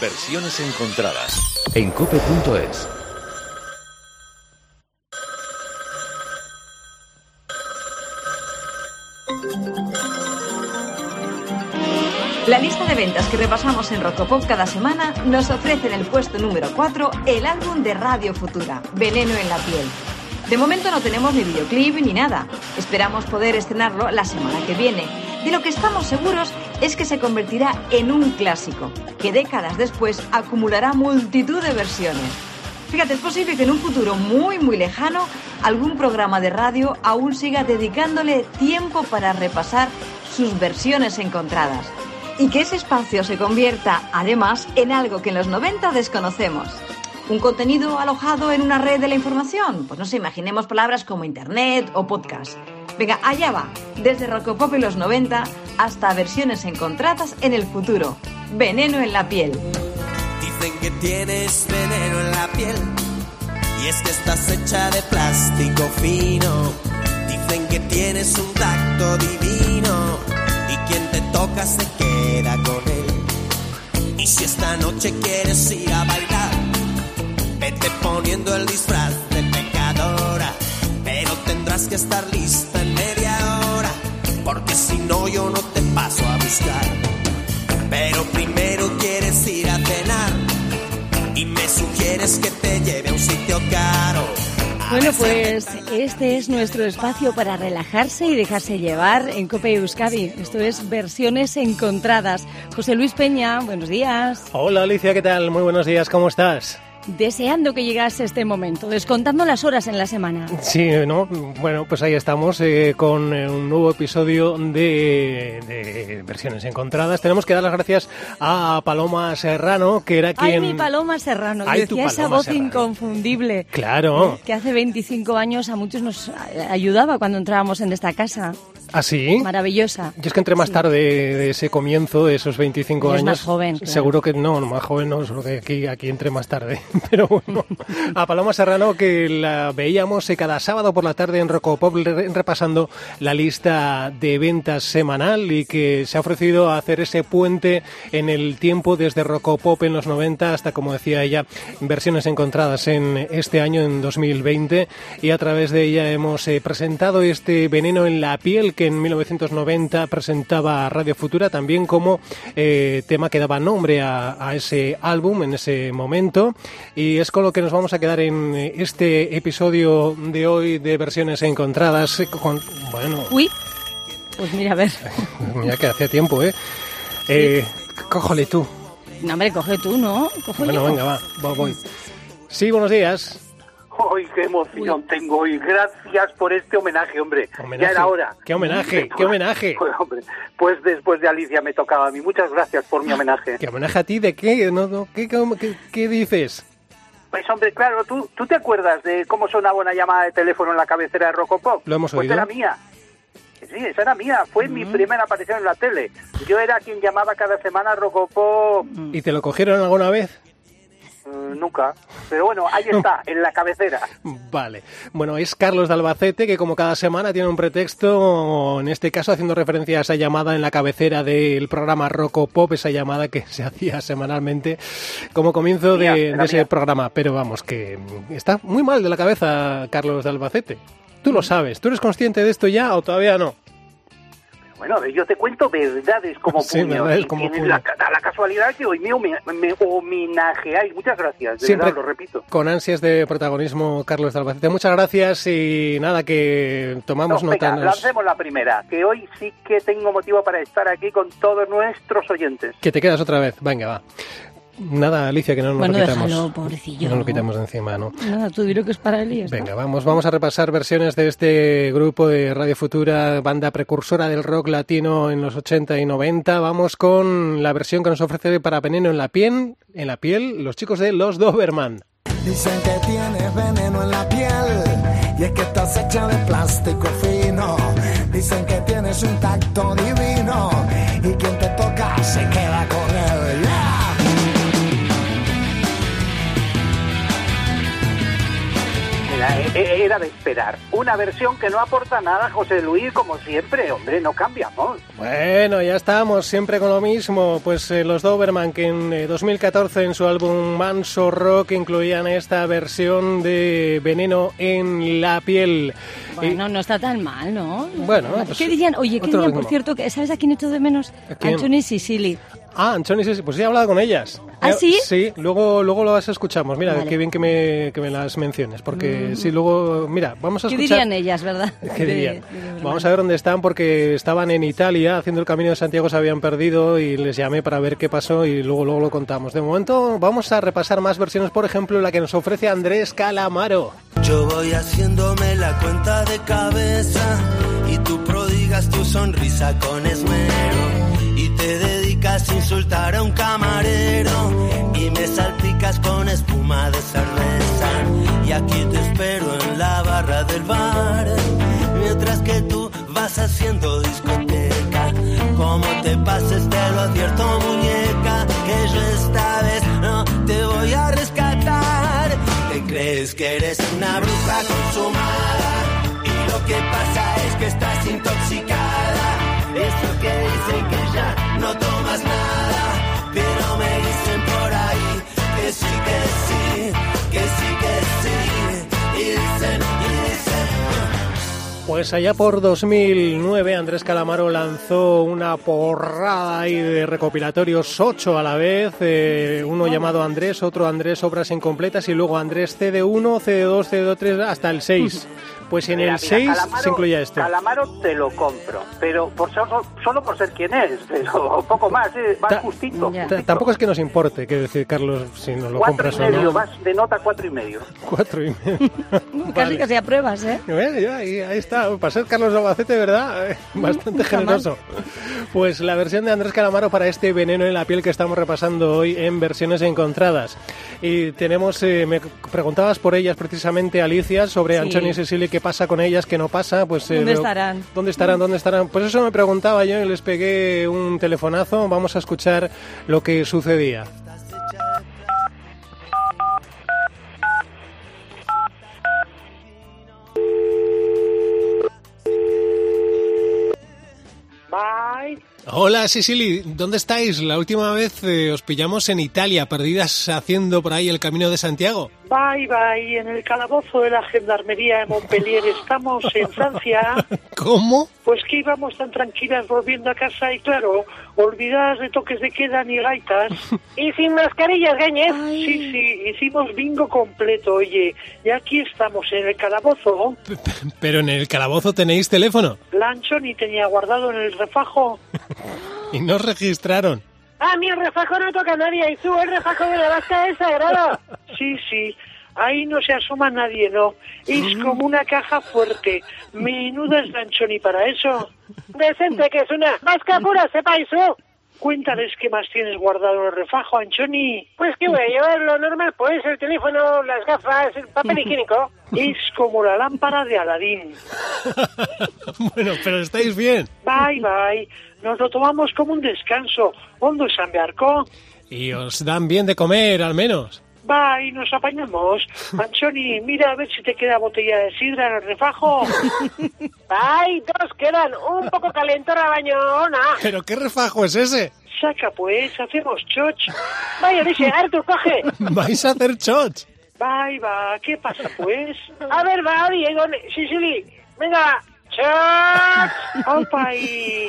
Versiones encontradas en cope.es. La lista de ventas que repasamos en Rocopop cada semana nos ofrece en el puesto número 4 el álbum de Radio Futura, Veneno en la piel. De momento no tenemos ni videoclip ni nada. Esperamos poder estrenarlo la semana que viene. De lo que estamos seguros es que se convertirá en un clásico, que décadas después acumulará multitud de versiones. Fíjate, es posible que en un futuro muy, muy lejano algún programa de radio aún siga dedicándole tiempo para repasar sus versiones encontradas y que ese espacio se convierta, además, en algo que en los 90 desconocemos. ¿Un contenido alojado en una red de la información? Pues no sé, imaginemos palabras como Internet o podcast. Venga, allá va, desde Rocopop en los 90 hasta versiones encontradas en el futuro. Veneno en la piel. Dicen que tienes veneno en la piel y es que estás hecha de plástico fino. Dicen que tienes un tacto divino y quien te toca se queda con él. Y si esta noche quieres ir a bailar, vete poniendo el disfraz de pecadora, tendrás que estar lista en media hora, porque si no yo no te paso a buscar. Pero primero quieres ir a cenar y me sugieres que te lleve a un sitio caro. Bueno, pues este es nuestro espacio para relajarse y dejarse llevar en Cope Euskadi. Esto es versiones encontradas. José Luis Peña, buenos días. Hola Alicia, ¿qué tal? Muy buenos días, ¿cómo estás? Deseando que llegase este momento, descontando las horas en la semana. Sí, ¿no? Bueno, pues ahí estamos eh, con eh, un nuevo episodio de, de versiones encontradas. Tenemos que dar las gracias a Paloma Serrano, que era Ay, quien... mi Paloma Serrano, Ay, decía esa voz Serrano. inconfundible. Claro. Que hace 25 años a muchos nos ayudaba cuando entrábamos en esta casa. ¿Ah, sí? Maravillosa. Yo es que entré más tarde de ese comienzo, de esos 25 Eres años. más joven, claro. Seguro que no, no, más joven no, solo que aquí, aquí entré más tarde. Pero bueno, a Paloma Serrano que la veíamos eh, cada sábado por la tarde en Rocopop re- repasando la lista de ventas semanal y que se ha ofrecido a hacer ese puente en el tiempo desde Rocopop en los 90 hasta, como decía ella, versiones encontradas en este año, en 2020. Y a través de ella hemos eh, presentado este veneno en la piel que en 1990 presentaba Radio Futura también como eh, tema que daba nombre a, a ese álbum en ese momento. Y es con lo que nos vamos a quedar en eh, este episodio de hoy de versiones encontradas. eh, Con, bueno, Uy, pues mira, a ver. mira que hacía tiempo, ¿eh? eh cójole tú. No, hombre, coge tú, ¿no? Bueno, yo. venga, va, voy. Sí, buenos días. ¡Ay, qué emoción tengo! Y gracias por este homenaje, hombre. Homenaje. Ya era hora. ¿Qué homenaje? ¿Qué homenaje? Pues, hombre, pues después de Alicia me tocaba a mí. Muchas gracias por mi homenaje. ¿Qué homenaje a ti de qué? No, no, ¿qué, cómo- qué- qué dices? Pues hombre, claro, ¿tú, ¿tú te acuerdas de cómo sonaba una llamada de teléfono en la cabecera de Rocopop? Lo hemos pues oído. era mía. Sí, esa era mía. Fue mi primera aparición en la tele. Yo era quien llamaba cada semana a Rocopop. ¿Y te lo cogieron alguna vez? Mm, nunca. Pero bueno, ahí está, en la cabecera. Vale. Bueno, es Carlos de Albacete que como cada semana tiene un pretexto, en este caso haciendo referencia a esa llamada en la cabecera del programa Roco Pop, esa llamada que se hacía semanalmente como comienzo de, Mía, de era ese mía. programa. Pero vamos, que está muy mal de la cabeza Carlos de Albacete. Tú lo sabes, ¿tú eres consciente de esto ya o todavía no? Bueno, yo te cuento verdades como Sí, puño. verdades y como tienes puño. La, la casualidad que hoy me, me homenajeáis. Muchas gracias, de Siempre verdad, lo repito. con ansias de protagonismo Carlos de Albacete. Muchas gracias y nada, que tomamos No, nota. venga, lancemos la primera, que hoy sí que tengo motivo para estar aquí con todos nuestros oyentes. Que te quedas otra vez. Venga, va. Nada, Alicia, que no nos Bueno, lo quitamos. déjalo, pobrecillo. No lo quitamos de encima, ¿no? Nada, tú diré que es para él y ya está. Venga, vamos, vamos a repasar versiones de este grupo de Radio Futura, banda precursora del rock latino en los 80 y 90. Vamos con la versión que nos ofrece para Veneno en la piel, en la piel, los chicos de Los Doberman. Dicen que tienes veneno en la piel y es que estás hecha de plástico fino. Dicen que tienes un tacto divino y quien te toca se queda con él. Eh, eh, era de esperar. Una versión que no aporta nada, José Luis, como siempre. Hombre, no cambiamos. Bueno, ya estamos, siempre con lo mismo. Pues eh, los Doberman, que en eh, 2014 en su álbum Manso Rock incluían esta versión de Veneno en la piel. Bueno, no está tan mal, ¿no? Bueno, pues, ¿Qué dirían? Oye, ¿qué dirían, por cierto? que ¿Sabes a quién echo de menos? Anthony Sicily. Ah, Anchoni, sí, sí, pues sí he hablado con ellas. ¿Ah, sí? Sí, luego, luego las escuchamos. Mira, Vale. Mm. qué bien que me, que me las menciones, porque sí, luego, mira, vamos a ¿Qué escuchar... dirían ellas, verdad? ¿Qué De- dirían? de Doberman. Vamos a ver dónde están porque estaban en Italia haciendo el Camino de Santiago, se habían perdido y les llamé para ver qué pasó y luego, luego lo contamos. De momento vamos a repasar más versiones, por ejemplo, la que nos ofrece Andrés Calamaro. Yo voy haciéndome la cuenta de cabeza y tú prodigas tu sonrisa con esmero y te insultar a un camarero y me salpicas con espuma de cerveza. Y aquí te espero en la barra del bar mientras que tú vas haciendo discoteca. Como te pases te lo advierto muñeca que yo esta vez no te voy a rescatar. Te crees que eres una bruja consumada y lo que pasa es que estás intoxicada eso que dicen que ya no tomas nada pero me dicen por ahí que sí que sí que sí que sí y dicen y dicen Pues allá por 2009 Andrés Calamaro lanzó una porrada ahí de recopilatorios, ocho a la vez, eh, uno llamado Andrés, otro Andrés Obras Incompletas y luego Andrés CD1, CD2, CD3 hasta el 6. Pues en Mira, el mira, 6 Calamaro- se incluye esto. Calamaro te lo compro, pero por solo, solo por ser quien es, pero poco más, ¿eh? va Ta- justito. Justito. Tampoco es que nos importe, que decir Carlos, si nos lo cuatro compras y o medio, no. vas de nota cuatro y medio. Cuatro y medio. Casi Vale. casi a pruebas, ¿eh? Bueno, ya, ahí, ahí está. Para ser Carlos Albacete, ¿verdad? Bastante generoso. Pues la versión de Andrés Calamaro para este veneno en la piel que estamos repasando hoy en versiones encontradas. Y tenemos, eh, me preguntabas por ellas precisamente, Alicia, sobre Sí. Antonio y Cecilia, qué pasa con ellas, qué no pasa. Pues, eh, ¿Dónde estarán? ¿Dónde estarán? ¿Dónde estarán? Pues eso me preguntaba yo y les pegué un telefonazo. Vamos a escuchar lo que sucedía. Hola, Sicily, ¿dónde estáis? La última vez eh, os pillamos en Italia, perdidas haciendo por ahí el camino de Santiago. Bye, bye. En el calabozo de la gendarmería de Montpellier estamos en Francia. ¿Cómo? Pues que íbamos tan tranquilas volviendo a casa y claro, olvidadas de toques de queda ni gaitas. Y sin mascarillas, Gañez. Sí, sí, hicimos bingo completo, oye. Y aquí estamos en el calabozo. Pero en el calabozo tenéis teléfono Lancho ni tenía guardado en el refajo. y no os registraron. Ah, mi refajo no toca a nadie. Y tú, el refajo de la vasca es sagrado. Sí, sí. Ahí no se asoma nadie, ¿no? Es como una caja fuerte. Menuda es Lanchoni para eso. Decente que es una vasca pura, sepa eso. Cuéntales qué más tienes guardado en el refajo, Anchoni. Pues que voy a llevar lo normal, pues el teléfono, las gafas, el papel higiénico. Es como la lámpara de Aladín. bueno, pero estáis bien. Bye, bye. Nos lo tomamos como un descanso. Hondo San Bearco. Y os dan bien de comer, al menos. Bye, nos apañamos. Anchoni, mira a ver si te queda botella de sidra en el refajo. Bye, dos quedan. Un poco calentora bañona. ¿Pero qué refajo es ese? Saca pues, hacemos choch. Vaya, dice, Artur, coge. ¿Vais a hacer shots? Bye, va, ¿qué pasa pues? A ver, va, Diego, Sicily. Venga, choch. Opa, y...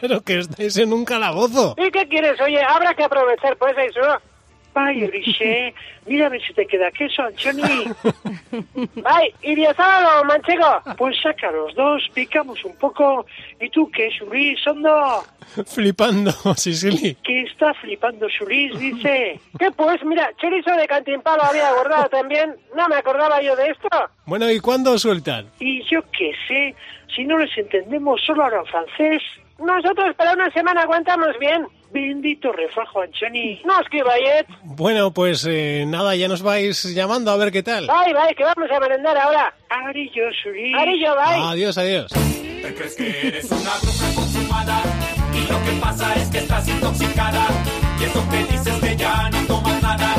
Pero que estáis en un calabozo. ¿Y qué quieres? Oye, habrá que aprovechar pues eso. Vaya, Ulises, mira a ver si te queda queso, Anchoni. Ay, ¿y de sábado, manchego? Pues saca los dos, picamos un poco. ¿Y tú qué, Sulis, hondo? Flipando, Sicily. ¿Qué está flipando Sulis? Dice. ¿Qué pues? Mira, chorizo de cantimpalo había guardado también. No me acordaba yo de esto. Bueno, ¿y cuándo sueltan? Y yo qué sé, si no les entendemos, solo hablan francés. Nosotros para una semana aguantamos bien. Bendito refajo, Anchoni. No, es que vayet. Bueno, pues eh, nada, ya nos vais llamando a ver qué tal. Bye, bye, que vamos a merendar ahora. Arillo, Suri. Arillo, bye. Adiós, adiós. ¿Te crees que eres una bruja consumada? Y lo que pasa es que estás intoxicada. Y eso que dices que ya no tomas nada.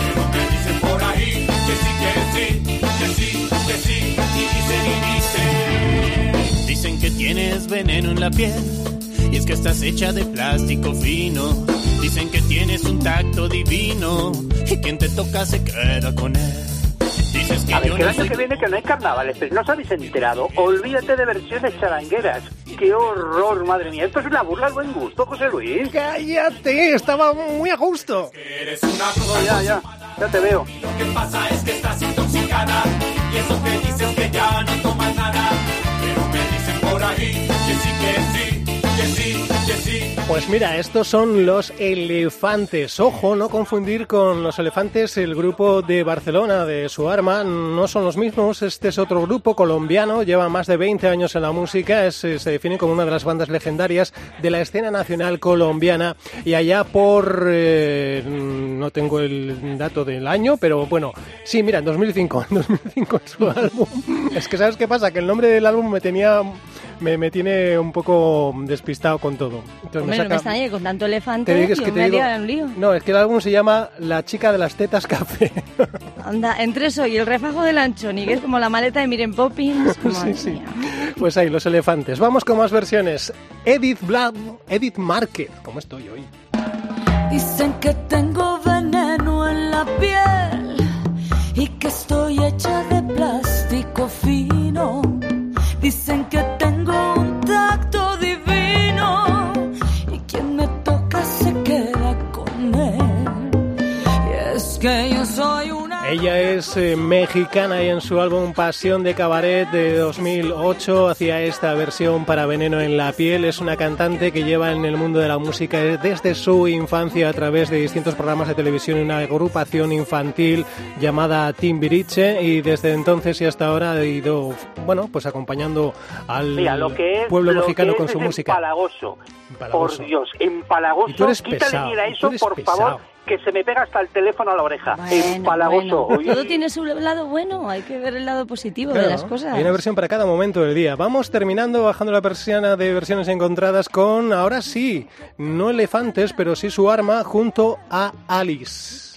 Pero me dicen por ahí que sí, que sí, que sí, que sí. Y dicen y dicen. Dicen que tienes veneno en la piel que estás hecha de plástico fino. Dicen que tienes un tacto divino. Y quien te toca se queda con él. Dices que A ver, que el año soy que viene que no hay carnavales, pero no os habéis enterado. Olvídate de versiones charangueras. ¡Qué horror, madre mía! Esto es una burla al buen gusto, José Luis. ¡Cállate! Estaba muy a gusto. Eres una No, ya, ya, ya te veo. Lo que pasa es que estás intoxicada y eso que dices que ya no tomas nada. Pues mira, estos son los elefantes. Ojo, no confundir con los elefantes, el grupo de Barcelona de su arma. No son los mismos. Este es otro grupo colombiano, lleva más de 20 años en la música. Eh, se define como una de las bandas legendarias de la escena nacional colombiana. Y allá por. eh, no tengo el dato del año, pero bueno, sí, mira, en 2005. En 2005 es su álbum. Es que, ¿sabes qué pasa? Que el nombre del álbum me tenía. Me, me tiene un poco despistado con todo. Entonces Hombre, no me extraña que con tanto elefante te digo, es que te me digo- un lío. No, es que el álbum se llama La chica de las tetas café. Anda, entre eso y el refajo del anchoni, que es como la maleta de Miren Poppins. sí, sí. mía. Pues ahí, los elefantes. Vamos con más versiones. Edith Black, Edith Márquez. ¿Cómo estoy hoy? Dicen que tengo veneno en la piel y que estoy hecha de plástico fino. Dicen que Ella es eh, mexicana y en su álbum Pasión de Cabaret de 2008 hacía esta versión para Veneno en la piel. Es una cantante que lleva en el mundo de la música desde su infancia a través de distintos programas de televisión y una agrupación infantil llamada Timbiriche y desde entonces y hasta ahora ha ido, bueno, pues acompañando al Mira, lo que es, pueblo lo mexicano que con su es música. Empalagoso. Empalagoso. Por Dios, empalagoso. Y tú eres Quítale pesado, mira y tú eso, eres por pesado. favor, que se me pega hasta el teléfono a la oreja. Bueno, empalagoso. bueno, todo tiene su lado bueno, hay que ver el lado positivo Claro, de las cosas. Hay una versión para cada momento del día. Vamos terminando bajando la persiana de versiones encontradas con, ahora sí, no elefantes, pero sí su arma junto a Alice.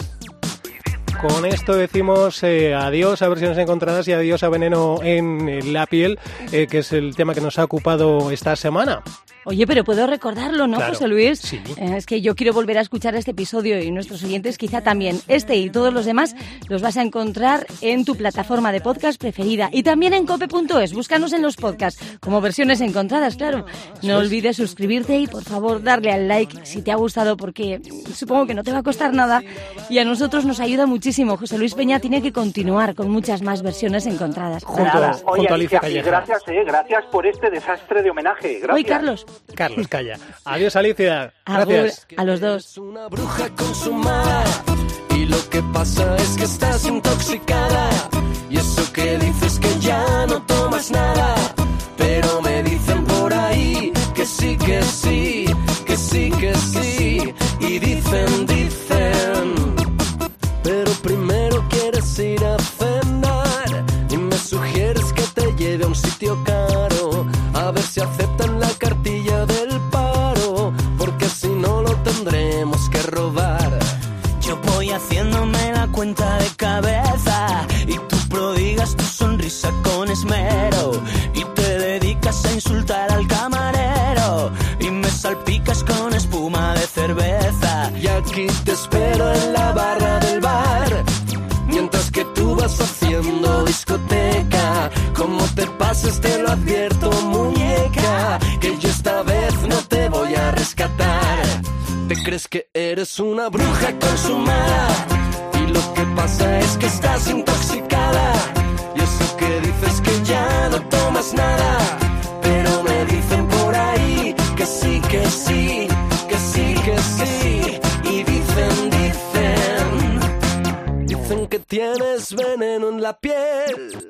Con esto decimos eh, adiós a versiones encontradas y adiós a veneno en la piel, eh, que es el tema que nos ha ocupado esta semana. Oye, pero puedo recordarlo, ¿no, Claro, José Luis? sí. Eh, es que yo quiero volver a escuchar este episodio y nuestros oyentes quizá también. Este y todos los demás los vas a encontrar en tu plataforma de podcast preferida y también en cope.es. Búscanos en los podcasts como versiones encontradas, claro. No olvides suscribirte y por favor darle al like si te ha gustado porque supongo que no te va a costar nada y a nosotros nos ayuda muchísimo. José Luis Peña tiene que continuar con muchas más versiones encontradas. Junto, Nada. Oye, junto a Alicia Alicia, y Calleja. gracias, eh, gracias por este desastre de homenaje. Gracias. Hoy, Carlos, Carlos, calla. Adiós, Alicia. agur Gracias. a los dos. una bruja consumada y lo que pasa es que estás robar. Yo voy haciéndome la cuenta de cabeza. Y tú prodigas tu sonrisa con esmero. Y te dedicas a insultar al camarero. Y me salpicas con espuma de cerveza. y aquí te espero en la barra del bar. Mientras que tú vas haciendo discoteca. Como te pases te lo advierto muñeca. Que yo esta vez no te crees que eres una bruja consumada. Y lo que pasa es que estás intoxicada. Y eso que dices que ya no tomas nada pero me dicen por ahí que sí que sí que sí que sí. Y dicen dicen Dicen que tienes veneno en la piel.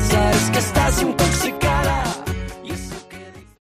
Y lo que pasa es que estás intoxicada.